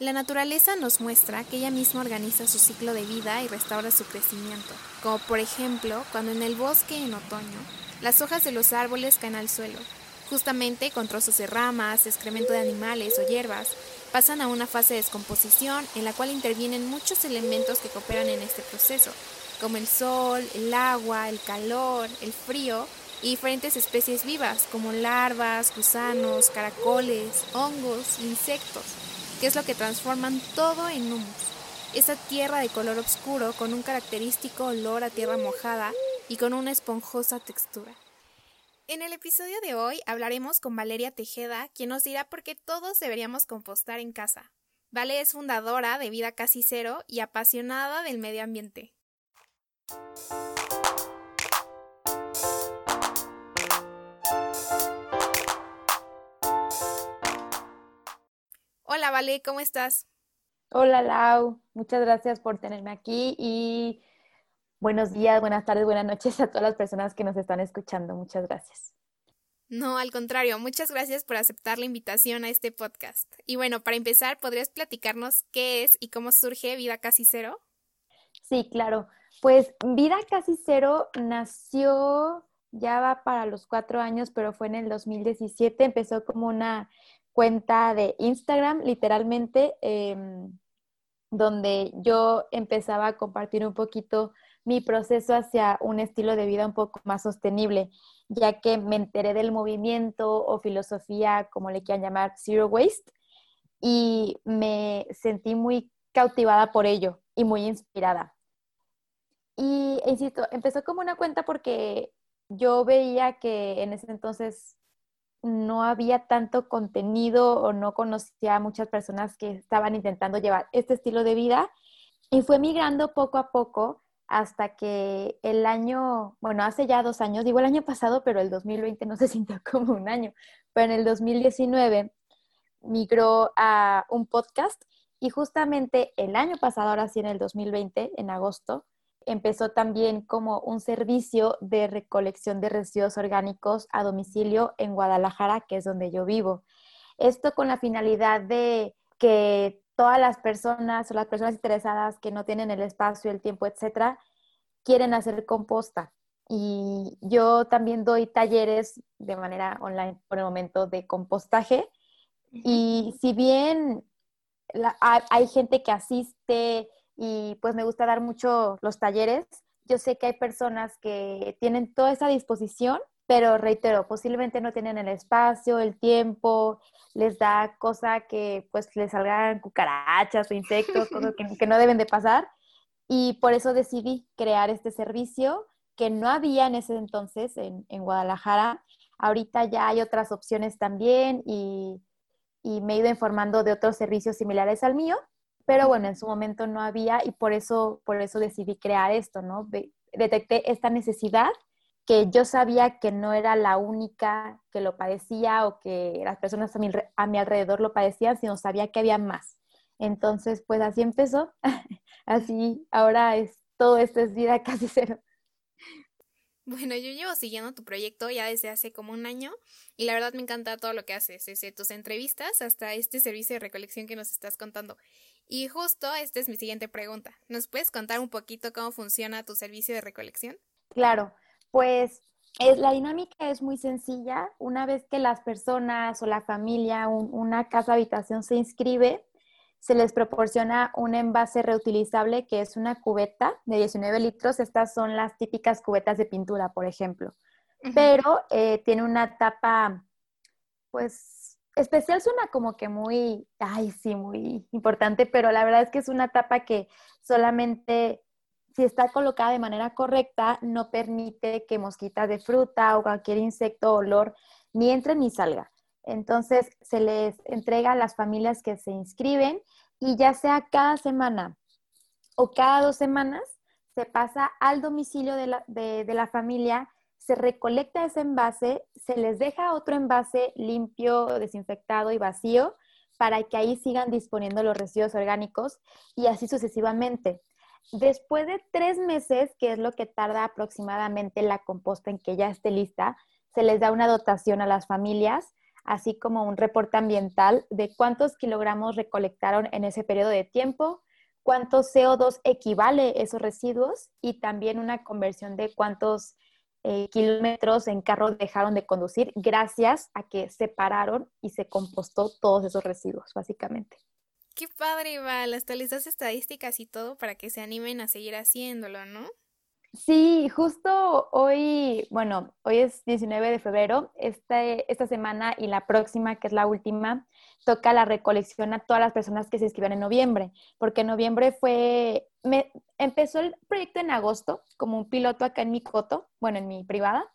La naturaleza nos muestra que ella misma organiza su ciclo de vida y restaura su crecimiento, como por ejemplo cuando en el bosque en otoño las hojas de los árboles caen al suelo, justamente con trozos de ramas, excremento de animales o hierbas, pasan a una fase de descomposición en la cual intervienen muchos elementos que cooperan en este proceso, como el sol, el agua, el calor, el frío y diferentes especies vivas como larvas, gusanos, caracoles, hongos, insectos es lo que transforman todo en humus. Esa tierra de color oscuro con un característico olor a tierra mojada y con una esponjosa textura. En el episodio de hoy hablaremos con Valeria Tejeda, quien nos dirá por qué todos deberíamos compostar en casa. Vale es fundadora de Vida Casi Cero y apasionada del medio ambiente. Hola, Vale, ¿cómo estás? Hola, Lau. Muchas gracias por tenerme aquí y buenos días, buenas tardes, buenas noches a todas las personas que nos están escuchando. Muchas gracias. No, al contrario, muchas gracias por aceptar la invitación a este podcast. Y bueno, para empezar, ¿podrías platicarnos qué es y cómo surge Vida Casi Cero? Sí, claro. Pues Vida Casi Cero nació, ya va para los cuatro años, pero fue en el 2017, empezó como una cuenta de Instagram, literalmente, em, donde yo empezaba a compartir un poquito mi proceso hacia un estilo de vida un poco más sostenible, ya que me enteré del movimiento o filosofía, como le quieran llamar, Zero Waste, y me sentí muy cautivada por ello y muy inspirada. Y, insisto, empezó como una cuenta porque yo veía que en ese entonces no había tanto contenido o no conocía a muchas personas que estaban intentando llevar este estilo de vida y fue migrando poco a poco hasta que el año, bueno, hace ya dos años, digo el año pasado, pero el 2020 no se sintió como un año, pero en el 2019 migró a un podcast y justamente el año pasado, ahora sí en el 2020, en agosto, empezó también como un servicio de recolección de residuos orgánicos a domicilio en Guadalajara, que es donde yo vivo. Esto con la finalidad de que todas las personas o las personas interesadas que no tienen el espacio, el tiempo, etcétera, quieren hacer composta. Y yo también doy talleres de manera online por el momento de compostaje. Y si bien hay gente que asiste y pues me gusta dar mucho los talleres. Yo sé que hay personas que tienen toda esa disposición, pero reitero, posiblemente no tienen el espacio, el tiempo, les da cosa que pues les salgan cucarachas o insectos, cosas que, no deben de pasar. Y por eso decidí crear este servicio que no había en ese entonces en, Guadalajara. Ahorita ya hay otras opciones también y, y me he ido informando de otros servicios similares al mío pero bueno, en su momento no había y por eso, por eso decidí crear esto, ¿no? Detecté esta necesidad que yo sabía que no era la única que lo padecía o que las personas a mi, a mi alrededor lo padecían, sino sabía que había más. Entonces, pues así empezó. así, ahora es todo esto es vida casi cero. Bueno, yo llevo siguiendo tu proyecto ya desde hace como un año y la verdad me encanta todo lo que haces, desde tus entrevistas hasta este servicio de recolección que nos estás contando. Y justo esta es mi siguiente pregunta. ¿Nos puedes contar un poquito cómo funciona tu servicio de recolección? Claro, pues es, la dinámica es muy sencilla. Una vez que las personas o la familia, una casa habitación se inscribe, se les proporciona un envase reutilizable que es una cubeta de 19 litros. Estas son las típicas cubetas de pintura, por ejemplo. Pero eh, tiene una tapa, pues, especial suena como que muy, ay, sí, muy importante, pero la verdad es que es una tapa que solamente si está colocada de manera correcta, no permite que mosquitas de fruta o cualquier insecto o olor ni entre ni salga. Entonces se les entrega a las familias que se inscriben y ya sea cada semana o cada dos semanas, se pasa al domicilio de la, de la familia, se recolecta ese envase, se les deja otro envase limpio, desinfectado y vacío para que ahí sigan disponiendo los residuos orgánicos y así sucesivamente. Después de tres meses, que es lo que tarda aproximadamente la composta en que ya esté lista, se les da una dotación a las familias, así como un reporte ambiental de cuántos kilogramos recolectaron en ese periodo de tiempo, cuánto CO2 equivale esos residuos y también una conversión de cuántos eh, kilómetros en carro dejaron de conducir gracias a que separaron y se compostó todos esos residuos, básicamente. Qué padre, Val, hasta les das estadísticas y todo para que se animen a seguir haciéndolo, ¿no? Sí, justo hoy, bueno, hoy es 19 de febrero, este, esta semana y la próxima, que es la última, toca la recolección a todas las personas que se inscriban en noviembre, porque en noviembre fue, me, empezó el proyecto en agosto como un piloto acá en mi coto, bueno, en mi privada,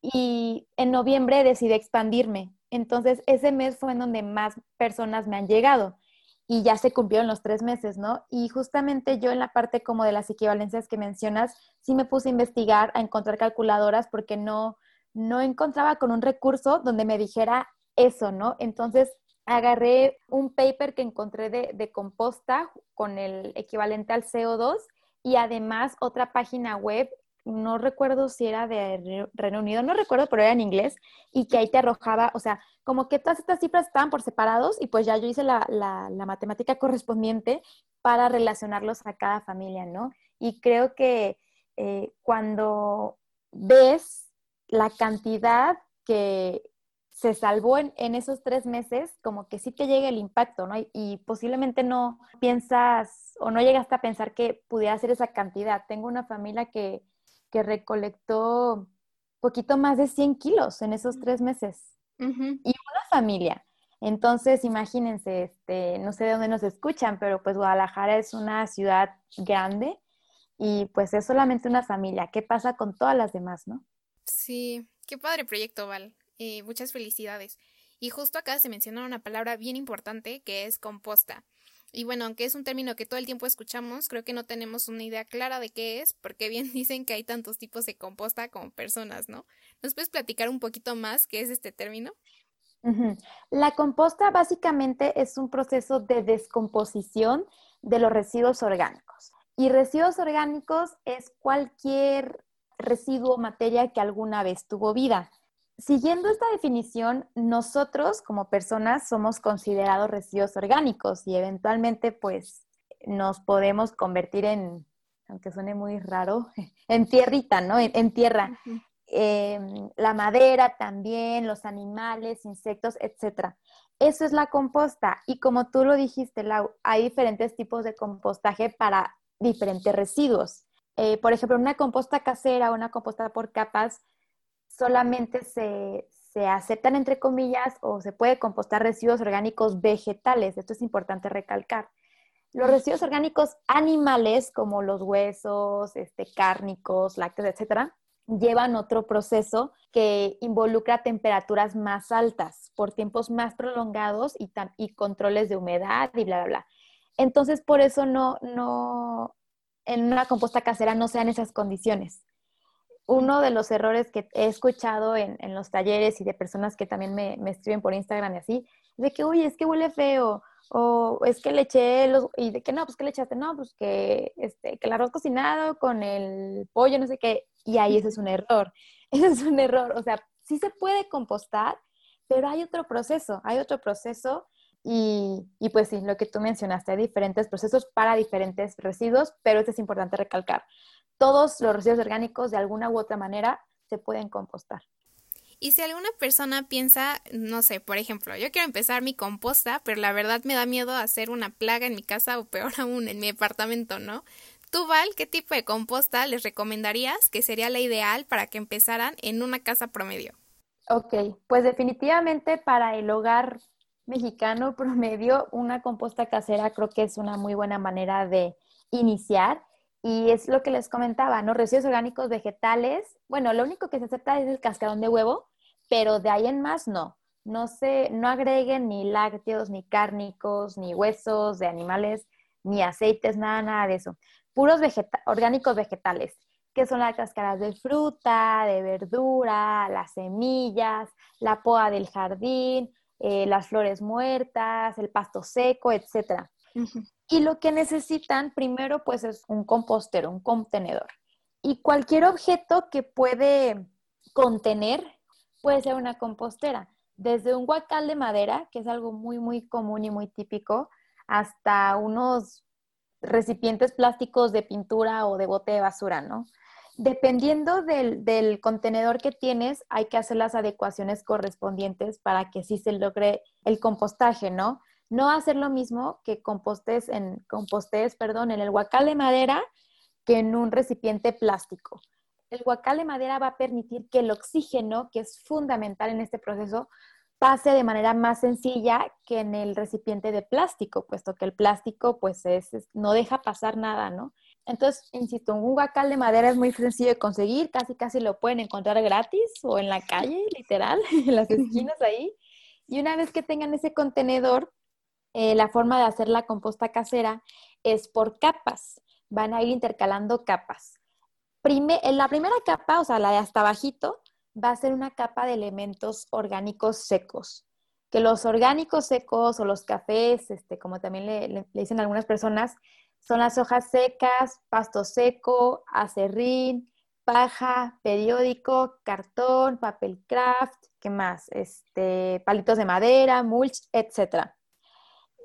y en noviembre decidí expandirme. Entonces, ese mes fue en donde más personas me han llegado y ya se cumplieron los tres meses, ¿no? Y justamente yo en la parte como de las equivalencias que mencionas, sí me puse a investigar, a encontrar calculadoras porque no, no encontraba con un recurso donde me dijera eso, ¿no? Entonces agarré un paper que encontré de, de composta con el equivalente al CO2 y además otra página web no recuerdo si era de Reino Unido, no recuerdo, pero era en inglés, y que ahí te arrojaba, o sea, como que todas estas cifras estaban por separados y pues ya yo hice la, la, matemática correspondiente para relacionarlos a cada familia, ¿no? Y creo que eh, cuando ves la cantidad que se salvó en, en, esos tres meses, como que sí te llega el impacto, ¿no? Y, y, posiblemente no piensas o no llegaste a pensar que pudiera ser esa cantidad. Tengo una familia que que recolectó poquito más de 100 kilos en esos tres meses. Y una familia. Entonces, imagínense, este, no sé de dónde nos escuchan, pero pues Guadalajara es una ciudad grande y pues es solamente una familia. ¿Qué pasa con todas las demás, no? Sí, qué padre proyecto, Val. Eh, muchas felicidades. Y justo acá se menciona una palabra bien importante que es composta. Y bueno, aunque es un término que todo el tiempo escuchamos, creo que no tenemos una idea clara de qué es, porque bien dicen que hay tantos tipos de composta como personas, ¿no? ¿Nos puedes platicar un poquito más qué es este término? La composta básicamente es un proceso de descomposición de los residuos orgánicos. Y residuos orgánicos es cualquier residuo o materia que alguna vez tuvo vida. Siguiendo esta definición, nosotros como personas somos considerados residuos orgánicos y eventualmente pues nos podemos convertir en, aunque suene muy raro, en tierrita, ¿no? En, tierra. Em, la madera también, los animales, insectos, etc. Eso es la composta. Y como tú lo dijiste, Lau, hay diferentes tipos de compostaje para diferentes residuos. Eh, por ejemplo, una composta casera una composta por capas solamente se, aceptan, entre comillas, o se puede compostar residuos orgánicos vegetales. Esto es importante recalcar. Los residuos orgánicos animales, como los huesos, este, cárnicos, lácteos, etcétera, llevan otro proceso que involucra temperaturas más altas por tiempos más prolongados y, y controles de humedad y bla, bla, bla. Entonces, por eso no, no, en una composta casera no sean esas condiciones uno de los errores que he escuchado en, los talleres y de personas que también me, escriben por Instagram y así, de que, uy, es que huele feo, o es que le eché los, y de que no, pues que le echaste, no, pues que, este, que el arroz cocinado con el pollo, no sé qué, y ahí ese es un error, ese es un error, o sea, sí se puede compostar, pero hay otro proceso, hay otro proceso y, y, pues sí, lo que tú mencionaste, hay diferentes procesos para diferentes residuos, pero esto es importante recalcar todos los residuos orgánicos de alguna u otra manera se pueden compostar. Y si alguna persona piensa, no sé, por ejemplo, yo quiero empezar mi composta, pero la verdad me da miedo hacer una plaga en mi casa o peor aún en mi departamento, ¿no? Tú, Val, ¿qué tipo de composta les recomendarías que sería la ideal para que empezaran en una casa promedio? Ok, pues definitivamente para el hogar mexicano promedio, una composta casera creo que es una muy buena manera de iniciar. Y es lo que les comentaba, ¿no? Residuos orgánicos vegetales. Bueno, lo único que se acepta es el cascarón de huevo, pero de ahí en más no. no se, no agreguen ni lácteos, ni cárnicos, ni huesos de animales, ni aceites, nada, nada de eso. Puros orgánicos vegetales, que son las cáscaras de fruta, de verdura, las semillas, la poda del jardín, eh, las flores muertas, el pasto seco, etc. Y lo que necesitan primero pues es un compostero, un contenedor. Y cualquier objeto que puede contener puede ser una compostera desde un guacal de madera, que es algo muy, muy común y muy típico, hasta unos recipientes plásticos de pintura o de bote de basura, ¿no? Dependiendo del, contenedor que tienes, hay que hacer las adecuaciones correspondientes para que sí se logre el compostaje, ¿no? No hacer lo mismo que compostes en, compostes, perdón, en el guacal de madera que en un recipiente plástico el guacal de madera va a permitir que el oxígeno, que es fundamental en este proceso, pase de manera más sencilla que en el recipiente de plástico, puesto que el plástico pues es, no deja pasar nada, ¿no? Entonces, insisto, un guacal de madera es muy sencillo de conseguir, casi casi lo pueden encontrar gratis o en la calle, literal, en las esquinas ahí. Y una vez que tengan ese contenedor, eh, la forma de hacer la composta casera es por capas. Van a ir intercalando capas en la primera capa, o sea, la de hasta bajito, va a ser una capa de elementos orgánicos secos. Que los orgánicos secos o los cafés, este, como también le, dicen algunas personas, son las hojas secas, pasto seco, acerrín, paja, periódico, cartón, papel craft, ¿qué más? Este, palitos de madera, mulch, etc.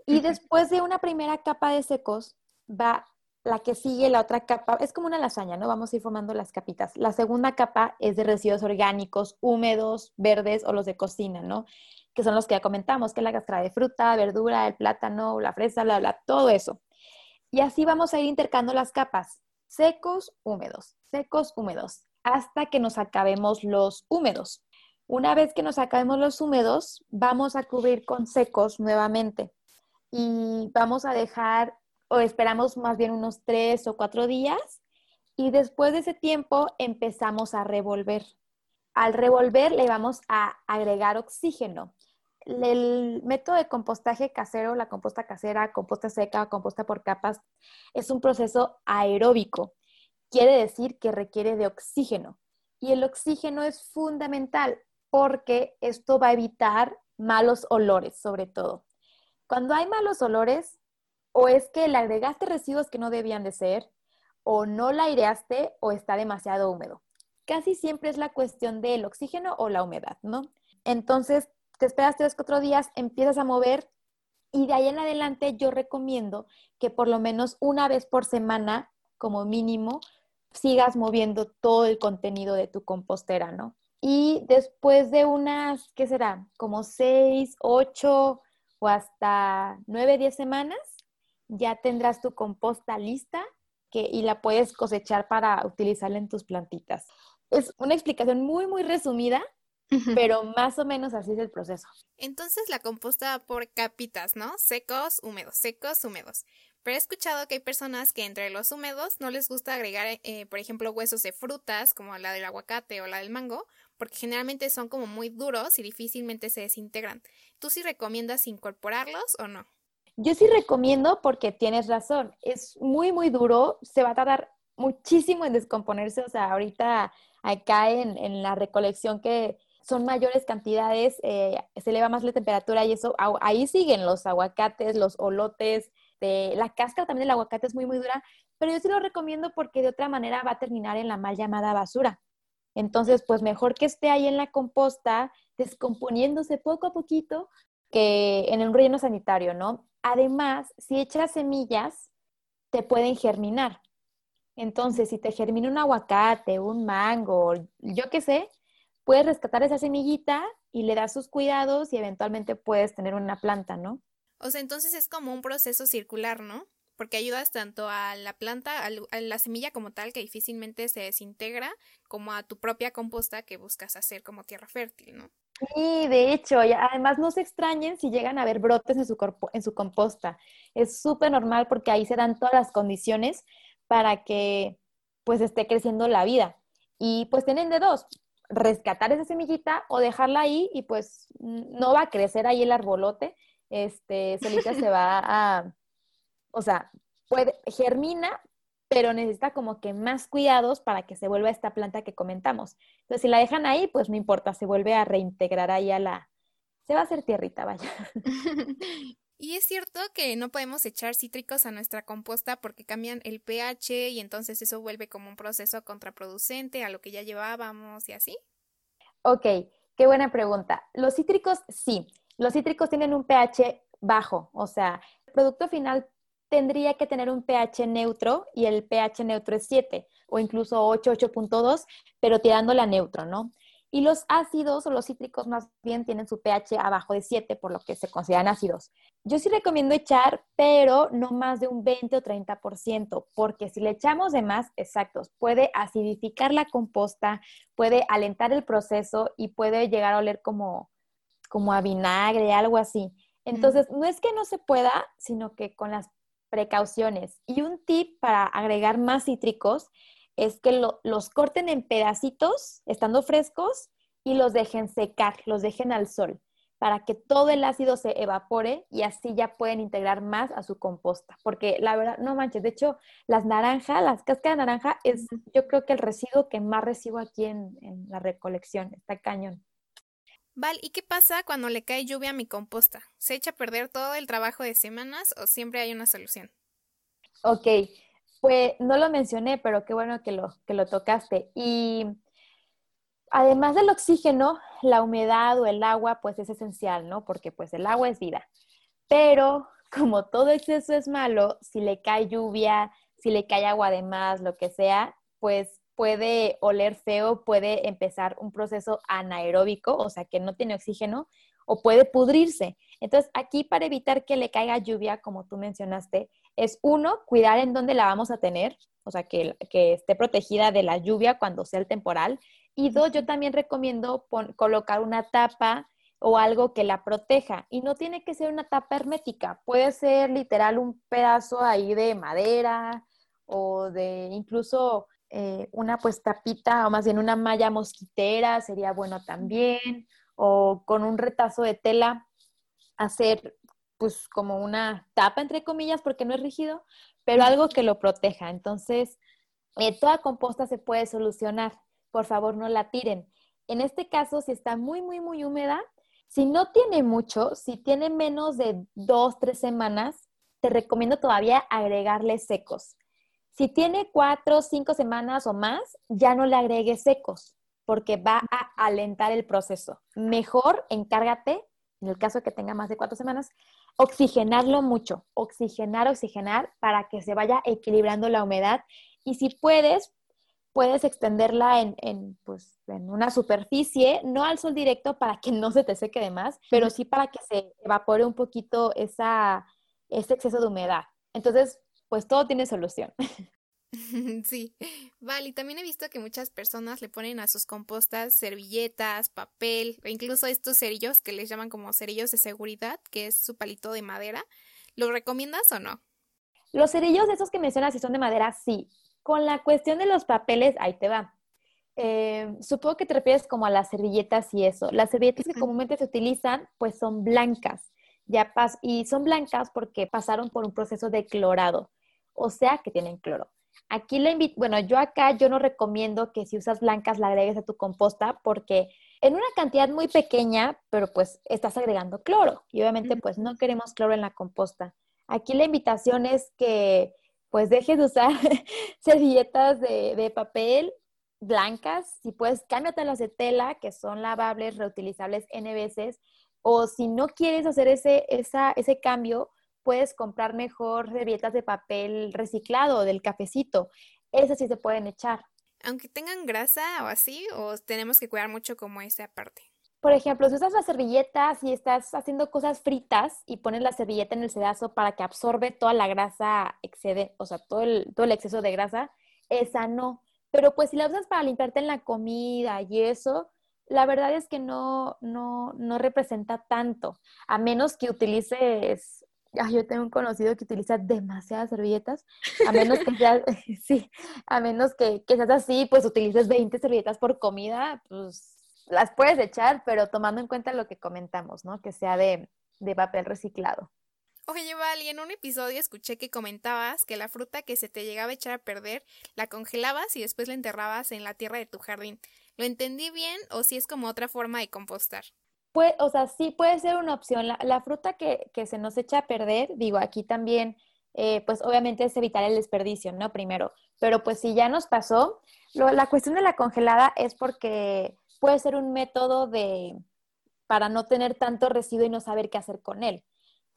Y después de una primera capa de secos, va la que sigue, la otra capa, es como una lasaña, ¿no? Vamos a ir formando las capitas. La segunda capa es de residuos orgánicos, húmedos, verdes o los de cocina, ¿no? Que son los que ya comentamos, que es la cáscara de fruta, verdura, el plátano, la fresa, bla, bla, todo eso. Y así vamos a ir intercando las capas, secos, húmedos, secos, húmedos, hasta que nos acabemos los húmedos. Una vez que nos acabemos los húmedos, vamos a cubrir con secos nuevamente y vamos a dejar o esperamos más bien unos tres o cuatro días y después de ese tiempo empezamos a revolver. Al revolver le vamos a agregar oxígeno. El método de compostaje casero, la composta casera, composta seca, composta por capas, es un proceso aeróbico. Quiere decir que requiere de oxígeno. Y el oxígeno es fundamental porque esto va a evitar malos olores, sobre todo. Cuando hay malos olores, o es que le agregaste residuos que no debían de ser, o no la aireaste, o está demasiado húmedo. Casi siempre es la cuestión del oxígeno o la humedad, ¿no? Entonces, te esperas tres, cuatro días, empiezas a mover y de ahí en adelante yo recomiendo que por lo menos una vez por semana, como mínimo, sigas moviendo todo el contenido de tu compostera, ¿no? Y después de unas, ¿qué será? Como seis, ocho o hasta nueve, diez semanas, ya tendrás tu composta lista que, y la puedes cosechar para utilizarla en tus plantitas. Es una explicación muy, muy resumida, pero más o menos así es el proceso. Entonces la composta por capitas, ¿no? Secos, húmedos, secos, húmedos. Pero he escuchado que hay personas que entre los húmedos no les gusta agregar, eh, por ejemplo, huesos de frutas, como la del aguacate o la del mango, porque generalmente son como muy duros y difícilmente se desintegran. ¿Tú sí recomiendas incorporarlos o no? Yo sí recomiendo porque tienes razón, es muy, muy duro, se va a tardar muchísimo en descomponerse, o sea, ahorita acá en, la recolección que son mayores cantidades, eh, se eleva más la temperatura y eso, ahí siguen los aguacates, los olotes, de, la cáscara también del aguacate es muy, muy dura, pero yo sí lo recomiendo porque de otra manera va a terminar en la mal llamada basura. Entonces, pues mejor que esté ahí en la composta, descomponiéndose poco a poquito, que en un relleno sanitario, ¿no? Además, si echas semillas, te pueden germinar. Entonces, si te germina un aguacate, un mango, yo qué sé, puedes rescatar esa semillita y le das sus cuidados y eventualmente puedes tener una planta, ¿no? O sea, entonces es como un proceso circular, ¿no? Porque ayudas tanto a la planta, a la semilla como tal, que difícilmente se desintegra, como a tu propia composta que buscas hacer como tierra fértil, ¿no? Sí, de hecho, y además no se extrañen si llegan a haber brotes en su, en su composta. Es súper normal porque ahí se dan todas las condiciones para que pues esté creciendo la vida. Y pues tienen de dos. rescatar esa semillita o dejarla ahí y pues no va a crecer ahí el arbolote, este, solita se va a, o sea, puede, germina, pero necesita como que más cuidados para que se vuelva esta planta que comentamos. Entonces, si la dejan ahí, pues no importa, se vuelve a reintegrar ahí a la, se va a hacer tierrita, vaya. Y es cierto que no podemos echar cítricos a nuestra composta porque cambian el pH y entonces eso vuelve como un proceso contraproducente a lo que ya llevábamos y así. Ok, qué buena pregunta. Los cítricos, sí, los cítricos tienen un pH bajo, o sea, el producto final tendría que tener un pH neutro y el pH neutro es 7 o incluso 8, 8.2, pero tirándole a neutro, ¿no? Y los ácidos o los cítricos más bien tienen su pH abajo de 7, por lo que se consideran ácidos. Yo sí recomiendo echar, pero no más de un 20 o 30%, porque si le echamos de más, exactos, puede acidificar la composta, puede alentar el proceso y puede llegar a oler como, como a vinagre, algo así. Entonces, no es que no se pueda, sino que con las precauciones. Y un tip para agregar más cítricos es que los corten en pedacitos, estando frescos, y los dejen secar, los dejen al sol, para que todo el ácido se evapore y así ya pueden integrar más a su composta. Porque la verdad, no manches, de hecho, las naranjas, las cáscaras de naranja es yo creo que el residuo que más recibo aquí en, en la recolección, está cañón. Val, ¿y qué pasa cuando le cae lluvia a mi composta? ¿Se echa a perder todo el trabajo de semanas o siempre hay una solución? Ok, pues no lo mencioné, pero qué bueno que lo, que lo tocaste. Y además del oxígeno, la humedad o el agua, pues es esencial, ¿no? Porque pues el agua es vida. Pero como todo exceso es malo, si le cae lluvia, si le cae agua de más, lo que sea, pues puede oler feo, puede empezar un proceso anaeróbico, o sea, que no tiene oxígeno, o puede pudrirse. Entonces, aquí para evitar que le caiga lluvia, como tú mencionaste, es uno, cuidar en dónde la vamos a tener, o sea, que, esté protegida de la lluvia cuando sea el temporal. Y dos, yo también recomiendo colocar una tapa o algo que la proteja. Y no tiene que ser una tapa hermética, puede ser literal un pedazo ahí de madera o de incluso eh, una pues tapita o más bien una malla mosquitera sería bueno también o con un retazo de tela hacer pues como una tapa, entre comillas, porque no es rígido, pero algo que lo proteja. Entonces, eh, toda composta se puede solucionar. Por favor, no la tiren. En este caso, si está muy, muy, muy húmeda, si no tiene mucho, si tiene menos de dos, tres semanas, te recomiendo todavía agregarle secos. Si tiene cuatro, cinco semanas o más, ya no le agregues secos, porque va a alentar el proceso. Mejor encárgate, en el caso de que tenga más de cuatro semanas, oxigenarlo mucho, oxigenar, oxigenar para que se vaya equilibrando la humedad y si puedes, puedes extenderla en, pues, en una superficie, no al sol directo para que no se te seque de más, pero sí para que se evapore un poquito esa, ese exceso de humedad. Entonces, pues todo tiene solución. Sí, vale, y también he visto que muchas personas le ponen a sus compostas servilletas, papel, o incluso estos cerillos que les llaman como cerillos de seguridad, que es su palito de madera. ¿Lo recomiendas o no? Los cerillos, esos que mencionas, si son de madera, sí. Con la cuestión de los papeles, ahí te va. Eh, supongo que te refieres como a las servilletas y eso. Las servilletas que comúnmente se utilizan, pues son blancas. Ya pas y son blancas porque pasaron por un proceso de clorado, o sea que tienen cloro. Aquí le invito, bueno, yo acá yo no recomiendo que si usas blancas la agregues a tu composta porque en una cantidad muy pequeña, pero pues estás agregando cloro y obviamente pues no queremos cloro en la composta. Aquí la invitación es que pues dejes de usar servilletas de, de, papel blancas, si puedes las de tela que son lavables, reutilizables N veces, o si no quieres hacer ese, esa, ese cambio, puedes comprar mejor servilletas de papel reciclado del cafecito. Esas sí se pueden echar. Aunque tengan grasa o así, o tenemos que cuidar mucho como esa parte. Por ejemplo, si usas las servilletas y estás haciendo cosas fritas y pones la servilleta en el sedazo para que absorbe toda la grasa excede, o sea, todo el, todo el exceso de grasa, esa no. Pero pues si la usas para limpiarte en la comida y eso, la verdad es que no, no, no representa tanto, a menos que utilices yo tengo un conocido que utiliza demasiadas servilletas, a menos que seas, sí, a menos que, que seas así, pues utilices 20 servilletas por comida, pues las puedes echar, pero tomando en cuenta lo que comentamos, ¿no? Que sea de, de papel reciclado. Oye, Val, y en un episodio escuché que comentabas que la fruta que se te llegaba a echar a perder la congelabas y después la enterrabas en la tierra de tu jardín. ¿Lo entendí bien o si es como otra forma de compostar? Pues, o sea, sí puede ser una opción. La, fruta que, que, se nos echa a perder, digo, aquí también, eh, pues obviamente es evitar el desperdicio, ¿no? Primero. Pero pues si ya nos pasó, la cuestión de la congelada es porque puede ser un método de para no tener tanto residuo y no saber qué hacer con él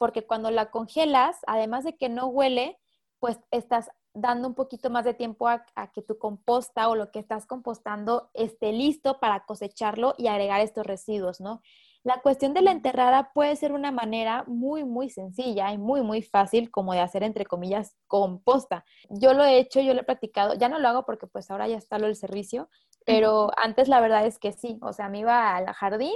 porque cuando la congelas, además de que no huele, pues estás dando un poquito más de tiempo a, que tu composta o lo que estás compostando esté listo para cosecharlo y agregar estos residuos, ¿no? La cuestión de la enterrada puede ser una manera muy, muy sencilla y muy, muy fácil como de hacer, entre comillas, composta. Yo lo he hecho, yo lo he practicado, ya no lo hago porque pues ahora ya está lo del servicio, pero antes la verdad es que sí, o sea, me iba al jardín,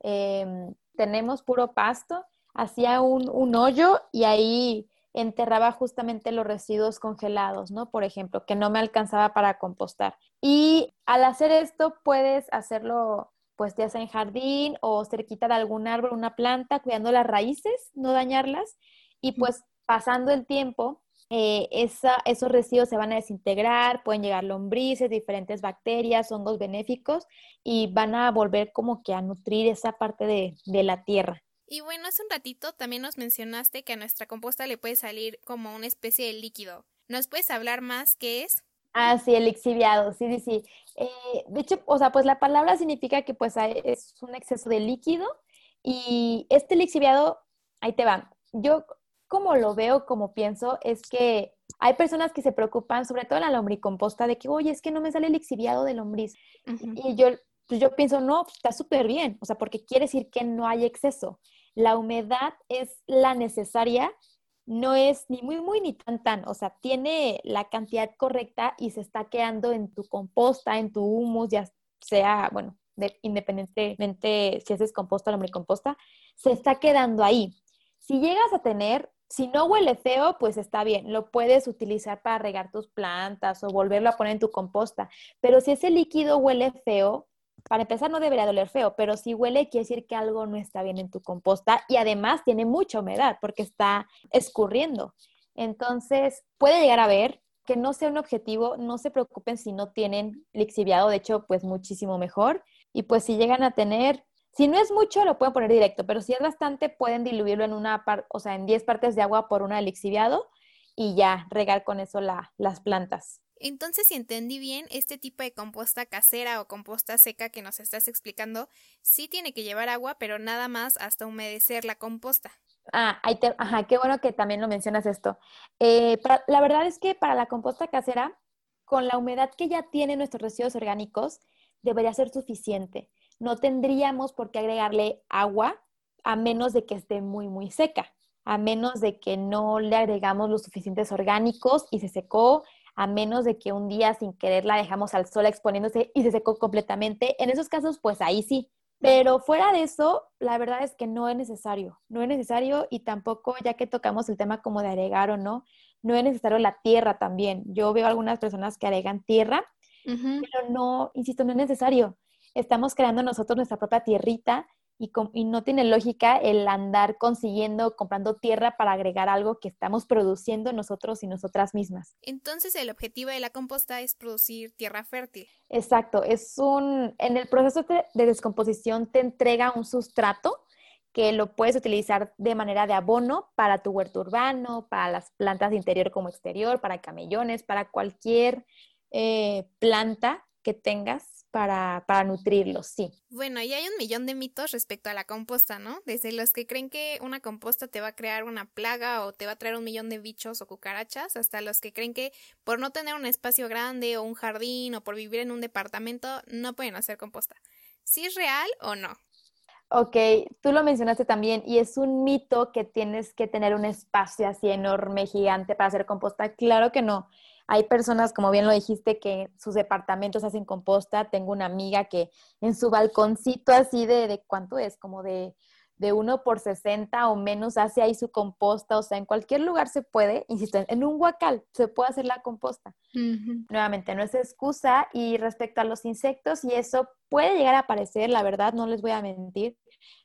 em, tenemos puro pasto hacía un, hoyo y ahí enterraba justamente los residuos congelados, ¿no? Por ejemplo, que no me alcanzaba para compostar. Y al hacer esto puedes hacerlo pues ya sea en jardín o cerquita de algún árbol, una planta, cuidando las raíces, no dañarlas. Y pues pasando el tiempo, eh, esos residuos se van a desintegrar, pueden llegar lombrices, diferentes bacterias, hongos benéficos y van a volver como que a nutrir esa parte de la tierra. Y bueno, hace un ratito también nos mencionaste que a nuestra composta le puede salir como una especie de líquido. ¿Nos puedes hablar más qué es? Ah, sí, el lixiviado, sí, sí, sí. Eh, de hecho, o sea, pues la palabra significa que pues es un exceso de líquido y este lixiviado, ahí te va. Yo como lo veo, como pienso, es que hay personas que se preocupan, sobre todo en la lombricomposta, de que, oye, es que no me sale el lixiviado de lombriz. Y yo, pues yo pienso, no, está súper bien, o sea, porque quiere decir que no hay exceso la humedad es la necesaria, no es ni muy, muy, ni tan, tan, o sea, tiene la cantidad correcta y se está quedando en tu composta, en tu humus, ya sea, bueno, independientemente si haces composta o composta, se está quedando ahí. Si llegas a tener, si no huele feo, pues está bien, lo puedes utilizar para regar tus plantas o volverlo a poner en tu composta, pero si ese líquido huele feo, para empezar, no debería doler feo, pero si huele, quiere decir que algo no está bien en tu composta y además tiene mucha humedad porque está escurriendo. Entonces, puede llegar a ver que no sea un objetivo, no se preocupen si no tienen lixiviado, de hecho, pues muchísimo mejor. Y pues si llegan a tener, si no es mucho, lo pueden poner directo, pero si es bastante, pueden diluirlo en una o sea, en 10 partes de agua por una lixiviado y ya regar con eso las plantas. Entonces, si entendí bien, este tipo de composta casera o composta seca que nos estás explicando, sí tiene que llevar agua, pero nada más hasta humedecer la composta. Ah, ajá, qué bueno que también lo mencionas esto. Eh, la verdad es que para la composta casera, con la humedad que ya tienen nuestros residuos orgánicos, debería ser suficiente. No tendríamos por qué agregarle agua a menos de que esté muy, muy seca, a menos de que no le agregamos los suficientes orgánicos y se secó, a menos de que un día sin querer la dejamos al sol exponiéndose y se secó completamente. En esos casos, pues ahí sí. Pero fuera de eso, la verdad es que no es necesario. No es necesario y tampoco, ya que tocamos el tema como de agregar o no, no es necesario la tierra también. Yo veo algunas personas que agregan tierra, pero no, insisto, no es necesario. Estamos creando nosotros nuestra propia tierrita y, no tiene lógica el andar consiguiendo, comprando tierra para agregar algo que estamos produciendo nosotros y nosotras mismas. Entonces el objetivo de la composta es producir tierra fértil. Exacto, es un, en el proceso de descomposición te entrega un sustrato que lo puedes utilizar de manera de abono para tu huerto urbano, para las plantas de interior como exterior, para camellones, para cualquier eh, planta que tengas para, para nutrirlos, sí. Bueno, y hay un millón de mitos respecto a la composta, ¿no? Desde los que creen que una composta te va a crear una plaga o te va a traer un millón de bichos o cucarachas, hasta los que creen que por no tener un espacio grande o un jardín o por vivir en un departamento no pueden hacer composta. ¿Sí es real o no? Ok, tú lo mencionaste también y es un mito que tienes que tener un espacio así enorme, gigante para hacer composta. Claro que no. Hay personas, como bien lo dijiste, que sus departamentos hacen composta. Tengo una amiga que en su balconcito así de, de ¿cuánto es? Como de de uno por 60 o menos hace ahí su composta, o sea, en cualquier lugar se puede, insisto, en un huacal se puede hacer la composta. Nuevamente, no es excusa y respecto a los insectos y eso puede llegar a aparecer, la verdad, no les voy a mentir,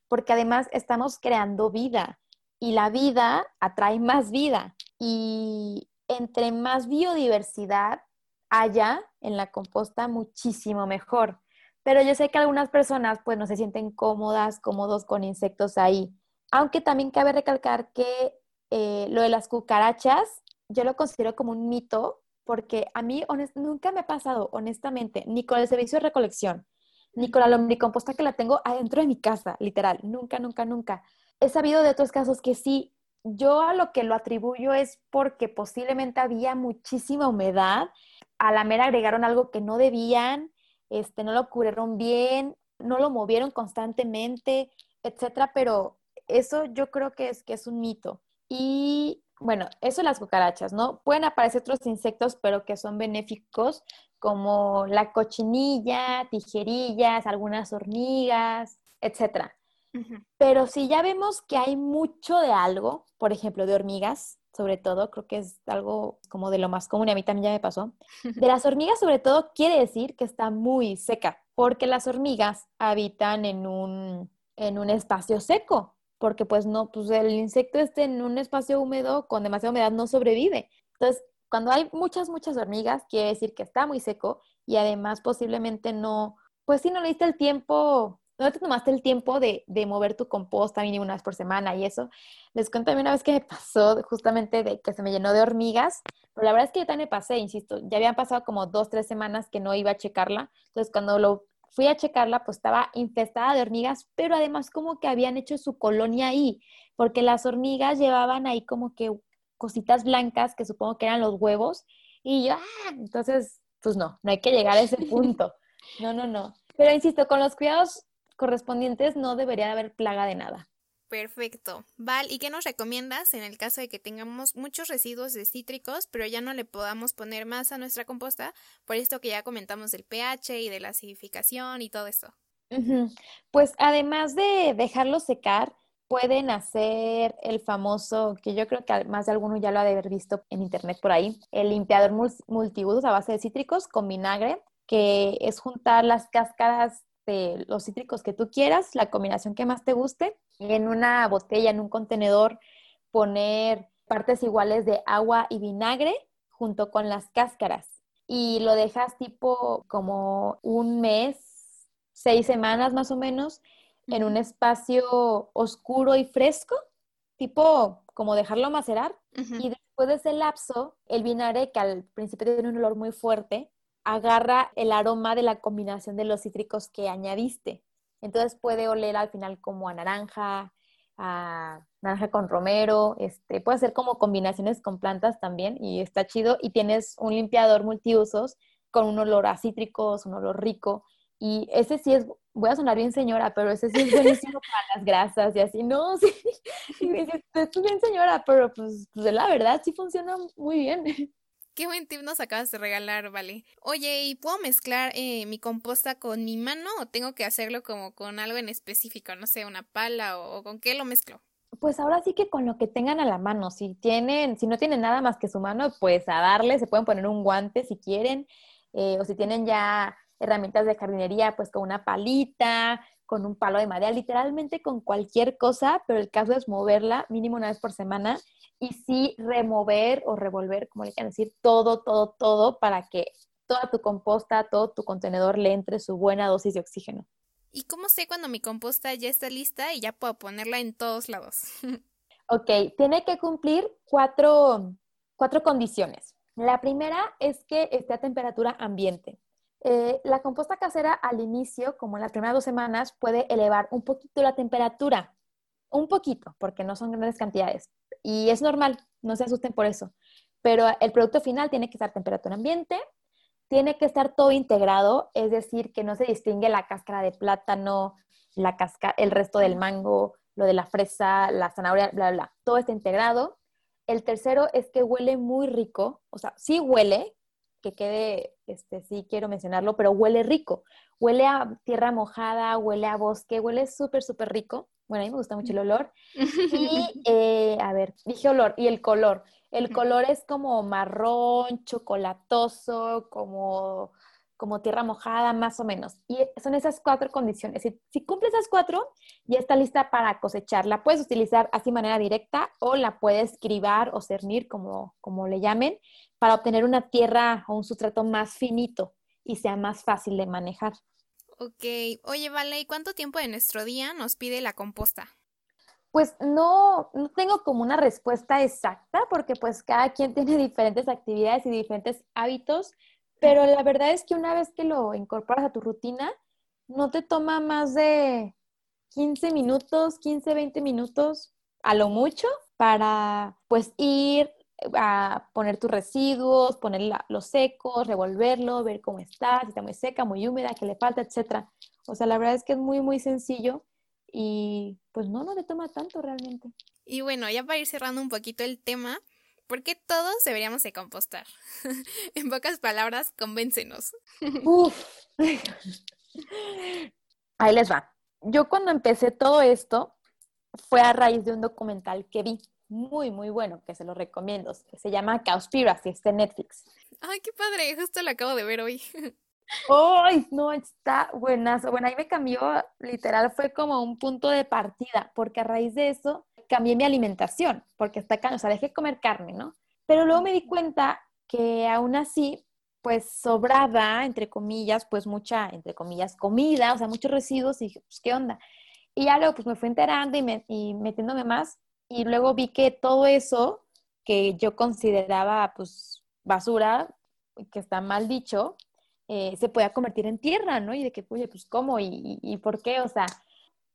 porque además estamos creando vida y la vida atrae más vida y entre más biodiversidad haya en la composta, muchísimo mejor. Pero yo sé que algunas personas pues no se sienten cómodas, cómodos con insectos ahí. Aunque también cabe recalcar que eh, lo de las cucarachas, yo lo considero como un mito, porque a mí nunca me ha pasado, honestamente, ni con el servicio de recolección, ni con la lombricomposta que la tengo adentro de mi casa, literal, nunca, nunca, nunca. He sabido de otros casos que sí, yo a lo que lo atribuyo es porque posiblemente había muchísima humedad, a la mera agregaron algo que no debían, este, no lo cubrieron bien, no lo movieron constantemente, etcétera, pero eso yo creo que es, que es un mito. Y bueno, eso las cucarachas, ¿no? Pueden aparecer otros insectos, pero que son benéficos, como la cochinilla, tijerillas, algunas hormigas, etcétera. Pero si ya vemos que hay mucho de algo, por ejemplo, de hormigas, sobre todo, creo que es algo como de lo más común y a mí también ya me pasó. De las hormigas, sobre todo, quiere decir que está muy seca, porque las hormigas habitan en un, en un espacio seco, porque pues no, pues el insecto esté en un espacio húmedo con demasiada humedad no sobrevive. Entonces, cuando hay muchas, muchas hormigas, quiere decir que está muy seco y además posiblemente no, pues si no le diste el tiempo no te tomaste el tiempo de, mover tu composta mínimo una vez por semana y eso. Les cuento a mí una vez que me pasó justamente de que se me llenó de hormigas, pero la verdad es que yo también me pasé, insisto, ya habían pasado como dos, tres semanas que no iba a checarla, entonces cuando lo fui a checarla, pues estaba infestada de hormigas, pero además como que habían hecho su colonia ahí, porque las hormigas llevaban ahí como que cositas blancas que supongo que eran los huevos, y yo, ah, entonces, pues no, no hay que llegar a ese punto. No, no, no. Pero insisto, con los cuidados correspondientes no debería haber plaga de nada. Perfecto. Val, ¿y qué nos recomiendas en el caso de que tengamos muchos residuos de cítricos, pero ya no le podamos poner más a nuestra composta, por esto que ya comentamos del pH y de la acidificación y todo eso? Pues además de dejarlo secar, pueden hacer el famoso, que yo creo que más de alguno ya lo ha de haber visto en internet por ahí, el limpiador multiusos a base de cítricos con vinagre, que es juntar las cáscaras de los cítricos que tú quieras, la combinación que más te guste, en una botella, en un contenedor, poner partes iguales de agua y vinagre junto con las cáscaras. Y lo dejas tipo como un mes, seis semanas más o menos, en un espacio oscuro y fresco, tipo como dejarlo macerar. Y después de ese lapso, el vinagre, que al principio tiene un olor muy fuerte, agarra el aroma de la combinación de los cítricos que añadiste. Entonces puede oler al final como a naranja, a naranja con romero, este, puede ser como combinaciones con plantas también y está chido. Y tienes un limpiador multiusos con un olor a cítricos, un olor rico. Y ese sí es, voy a sonar bien señora, pero ese sí es buenísimo para las grasas y así. No, sí, y dices, estoy bien señora, pero pues, pues la verdad sí funciona muy bien. Qué buen tip nos acabas de regalar, vale. Oye, ¿y puedo mezclar eh, mi composta con mi mano o tengo que hacerlo como con algo en específico? No sé, una pala o, con qué lo mezclo. Pues ahora sí que con lo que tengan a la mano. Si tienen, si no tienen nada más que su mano, pues a darle, se pueden poner un guante si quieren. Eh, o si tienen ya herramientas de jardinería, pues con una palita, con un palo de madera, literalmente con cualquier cosa, pero el caso es moverla mínimo una vez por semana y sí remover o revolver, como le quieran decir, todo, todo, todo para que toda tu composta, todo tu contenedor le entre su buena dosis de oxígeno. ¿Y cómo sé cuando mi composta ya está lista y ya puedo ponerla en todos lados? ok, tiene que cumplir cuatro, cuatro condiciones. La primera es que esté a temperatura ambiente. Eh, la composta casera al inicio, como en las primeras dos semanas, puede elevar un poquito la temperatura, un poquito, porque no son grandes cantidades. Y es normal, no se asusten por eso. Pero el producto final tiene que estar temperatura ambiente, tiene que estar todo integrado, es decir, que no se distingue la cáscara de plátano, la el resto del mango, lo de la fresa, la zanahoria, bla, bla, bla. Todo está integrado. El tercero es que huele muy rico, o sea, sí huele, que quede, este, sí quiero mencionarlo, pero huele rico. Huele a tierra mojada, huele a bosque, huele súper, súper rico. Bueno, a mí me gusta mucho el olor. Y, eh, a ver, dije olor, y el color. El color es como marrón, chocolatoso, como como tierra mojada, más o menos. Y son esas cuatro condiciones. Si, si cumple esas cuatro, ya está lista para cosechar. La puedes utilizar así de manera directa o la puedes cribar o cernir, como, como le llamen, para obtener una tierra o un sustrato más finito y sea más fácil de manejar. Ok. Oye, Vale, ¿y cuánto tiempo de nuestro día nos pide la composta? Pues no, no tengo como una respuesta exacta porque pues cada quien tiene diferentes actividades y diferentes hábitos pero la verdad es que una vez que lo incorporas a tu rutina, no te toma más de 15 minutos, 15, 20 minutos a lo mucho para pues ir a poner tus residuos, poner los secos, revolverlo, ver cómo está, si está muy seca, muy húmeda, qué le falta, etcétera. O sea, la verdad es que es muy, muy sencillo y pues no, no te toma tanto realmente. Y bueno, ya para ir cerrando un poquito el tema, ¿Por qué todos deberíamos de compostar? en pocas palabras, convéncenos. Uf. Ahí les va. Yo cuando empecé todo esto fue a raíz de un documental que vi muy, muy bueno, que se lo recomiendo, que se llama Cowspiracy, es de Netflix. Ay, qué padre, justo lo acabo de ver hoy. ¡Ay, no, está buenazo! Bueno, ahí me cambió, literal, fue como un punto de partida, porque a raíz de eso cambié mi alimentación, porque está acá, o sea, dejé comer carne, ¿no? Pero luego me di cuenta que aún así, pues sobraba, entre comillas, pues mucha, entre comillas, comida, o sea, muchos residuos, y dije, pues, ¿qué onda? Y ya luego, pues me fui enterando y, y metiéndome más, y luego vi que todo eso que yo consideraba, pues, basura, que está mal dicho, eh, se podía convertir en tierra, ¿no? Y de que, oye, pues, ¿cómo? ¿Y, y por qué? O sea,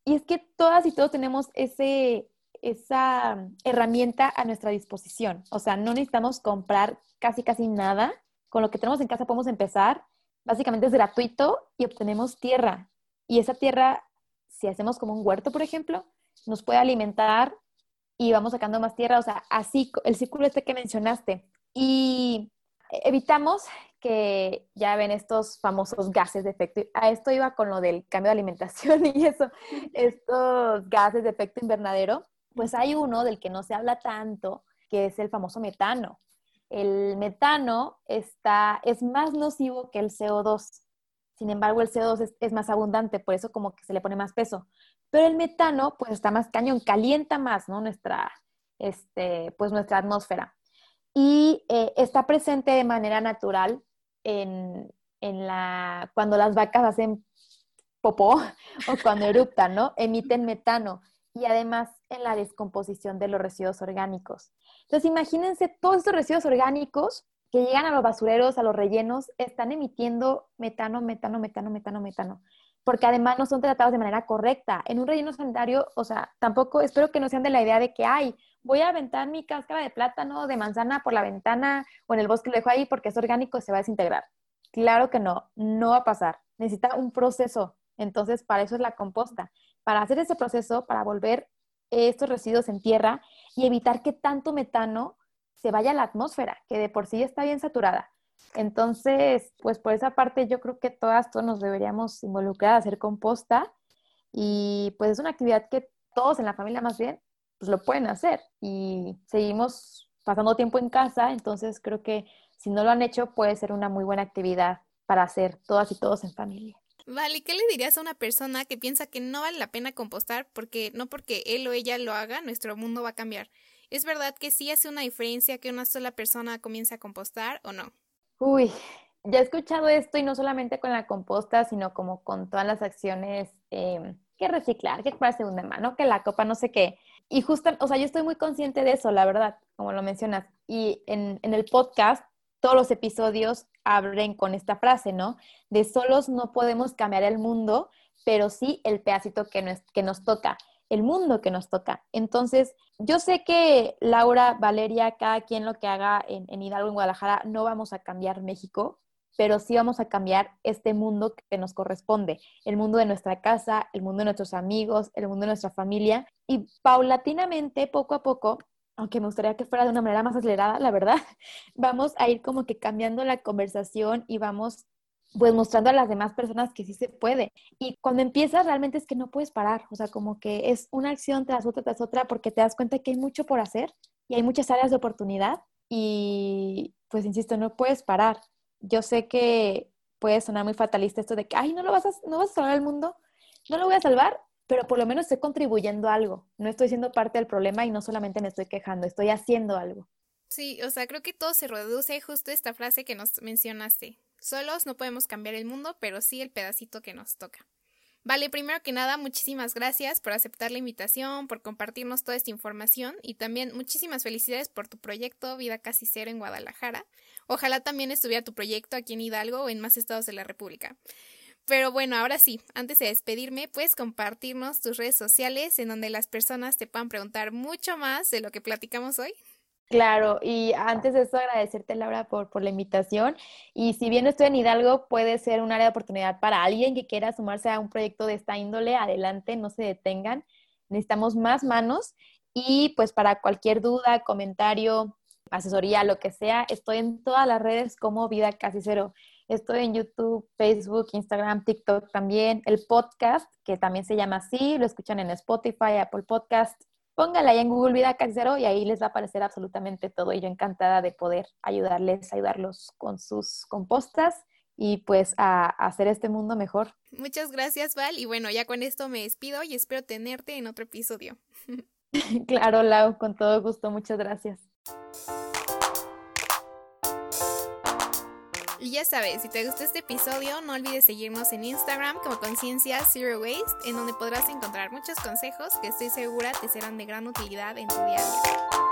y es que todas y todos tenemos ese, esa herramienta a nuestra disposición. O sea, no necesitamos comprar casi, casi nada. Con lo que tenemos en casa podemos empezar. Básicamente es gratuito y obtenemos tierra. Y esa tierra, si hacemos como un huerto, por ejemplo, nos puede alimentar y vamos sacando más tierra. O sea, así el círculo este que mencionaste. Y evitamos que ya ven estos famosos gases de efecto. A esto iba con lo del cambio de alimentación y eso, estos gases de efecto invernadero pues hay uno del que no se habla tanto, que es el famoso metano. El metano está, es más nocivo que el CO2. Sin embargo, el CO2 es, más abundante, por eso como que se le pone más peso. Pero el metano, pues está más cañón, calienta más, ¿no? Nuestra, este, pues nuestra atmósfera. Y eh, está presente de manera natural en, en la, cuando las vacas hacen popó o cuando eruptan, ¿no? Emiten metano y además en la descomposición de los residuos orgánicos. Entonces, imagínense todos estos residuos orgánicos que llegan a los basureros, a los rellenos, están emitiendo metano, metano, metano, metano, metano, porque además no son tratados de manera correcta. En un relleno sanitario, o sea, tampoco, espero que no sean de la idea de que, ay, voy a aventar mi cáscara de plátano, de manzana por la ventana o en el bosque lo dejo ahí porque es orgánico y se va a desintegrar. Claro que no, no va a pasar. Necesita un proceso. Entonces, para eso es la composta para hacer ese proceso, para volver estos residuos en tierra y evitar que tanto metano se vaya a la atmósfera, que de por sí está bien saturada. Entonces, pues por esa parte yo creo que todas, todos nos deberíamos involucrar a hacer composta y pues es una actividad que todos en la familia más bien pues lo pueden hacer y seguimos pasando tiempo en casa, entonces creo que si no lo han hecho puede ser una muy buena actividad para hacer todas y todos en familia. Vale, ¿qué le dirías a una persona que piensa que no vale la pena compostar porque no porque él o ella lo haga, nuestro mundo va a cambiar? ¿Es verdad que sí hace una diferencia que una sola persona comience a compostar o no? Uy, ya he escuchado esto y no solamente con la composta, sino como con todas las acciones em, que reciclar, que para segunda mano, que la copa, no sé qué. Y justo, o sea, yo estoy muy consciente de eso, la verdad, como lo mencionas. Y en el podcast, todos los episodios abren con esta frase, ¿no? De solos no podemos cambiar el mundo, pero sí el pedacito que nos, que nos toca, el mundo que nos toca. Entonces, yo sé que Laura, Valeria, cada quien lo que haga en, en Hidalgo, en Guadalajara, no vamos a cambiar México, pero sí vamos a cambiar este mundo que nos corresponde, el mundo de nuestra casa, el mundo de nuestros amigos, el mundo de nuestra familia. Y paulatinamente, poco a poco, aunque me gustaría que fuera de una manera más acelerada, la verdad, vamos a ir como que cambiando la conversación y vamos pues mostrando a las demás personas que sí se puede. Y cuando empiezas realmente es que no puedes parar, o sea, como que es una acción tras otra, tras otra, porque te das cuenta que hay mucho por hacer y hay muchas áreas de oportunidad y pues insisto, no puedes parar. Yo sé que puede sonar muy fatalista esto de que, ay, no lo vas a, no vas a salvar el mundo, no lo voy a salvar, pero por lo menos estoy contribuyendo algo. No estoy siendo parte del problema y no solamente me estoy quejando, estoy haciendo algo. Sí, o sea, creo que todo se reduce justo a esta frase que nos mencionaste. Solos no podemos cambiar el mundo, pero sí el pedacito que nos toca. Vale, primero que nada, muchísimas gracias por aceptar la invitación, por compartirnos toda esta información y también muchísimas felicidades por tu proyecto Vida Casi Cero en Guadalajara. Ojalá también estuviera tu proyecto aquí en Hidalgo o en más estados de la República. Pero bueno, ahora sí, antes de despedirme, puedes compartirnos tus redes sociales en donde las personas te puedan preguntar mucho más de lo que platicamos hoy. Claro, y antes de eso agradecerte Laura por, por la invitación. Y si bien estoy en Hidalgo, puede ser un área de oportunidad para alguien que quiera sumarse a un proyecto de esta índole. Adelante, no se detengan. Necesitamos más manos. Y pues para cualquier duda, comentario, asesoría, lo que sea, estoy en todas las redes como Vida Casi Cero. Estoy en YouTube, Facebook, Instagram, TikTok también. El podcast, que también se llama así, lo escuchan en Spotify, Apple Podcast, póngala ahí en Google Vida y ahí les va a aparecer absolutamente todo. Y yo encantada de poder ayudarles, ayudarlos con sus compostas y pues a, hacer este mundo mejor. Muchas gracias, Val. Y bueno, ya con esto me despido y espero tenerte en otro episodio. claro, Lau, con todo gusto. Muchas gracias. Y ya sabes, si te gustó este episodio, no olvides seguirnos en Instagram como Conciencia Zero Waste, en donde podrás encontrar muchos consejos que estoy segura te serán de gran utilidad en tu día a día.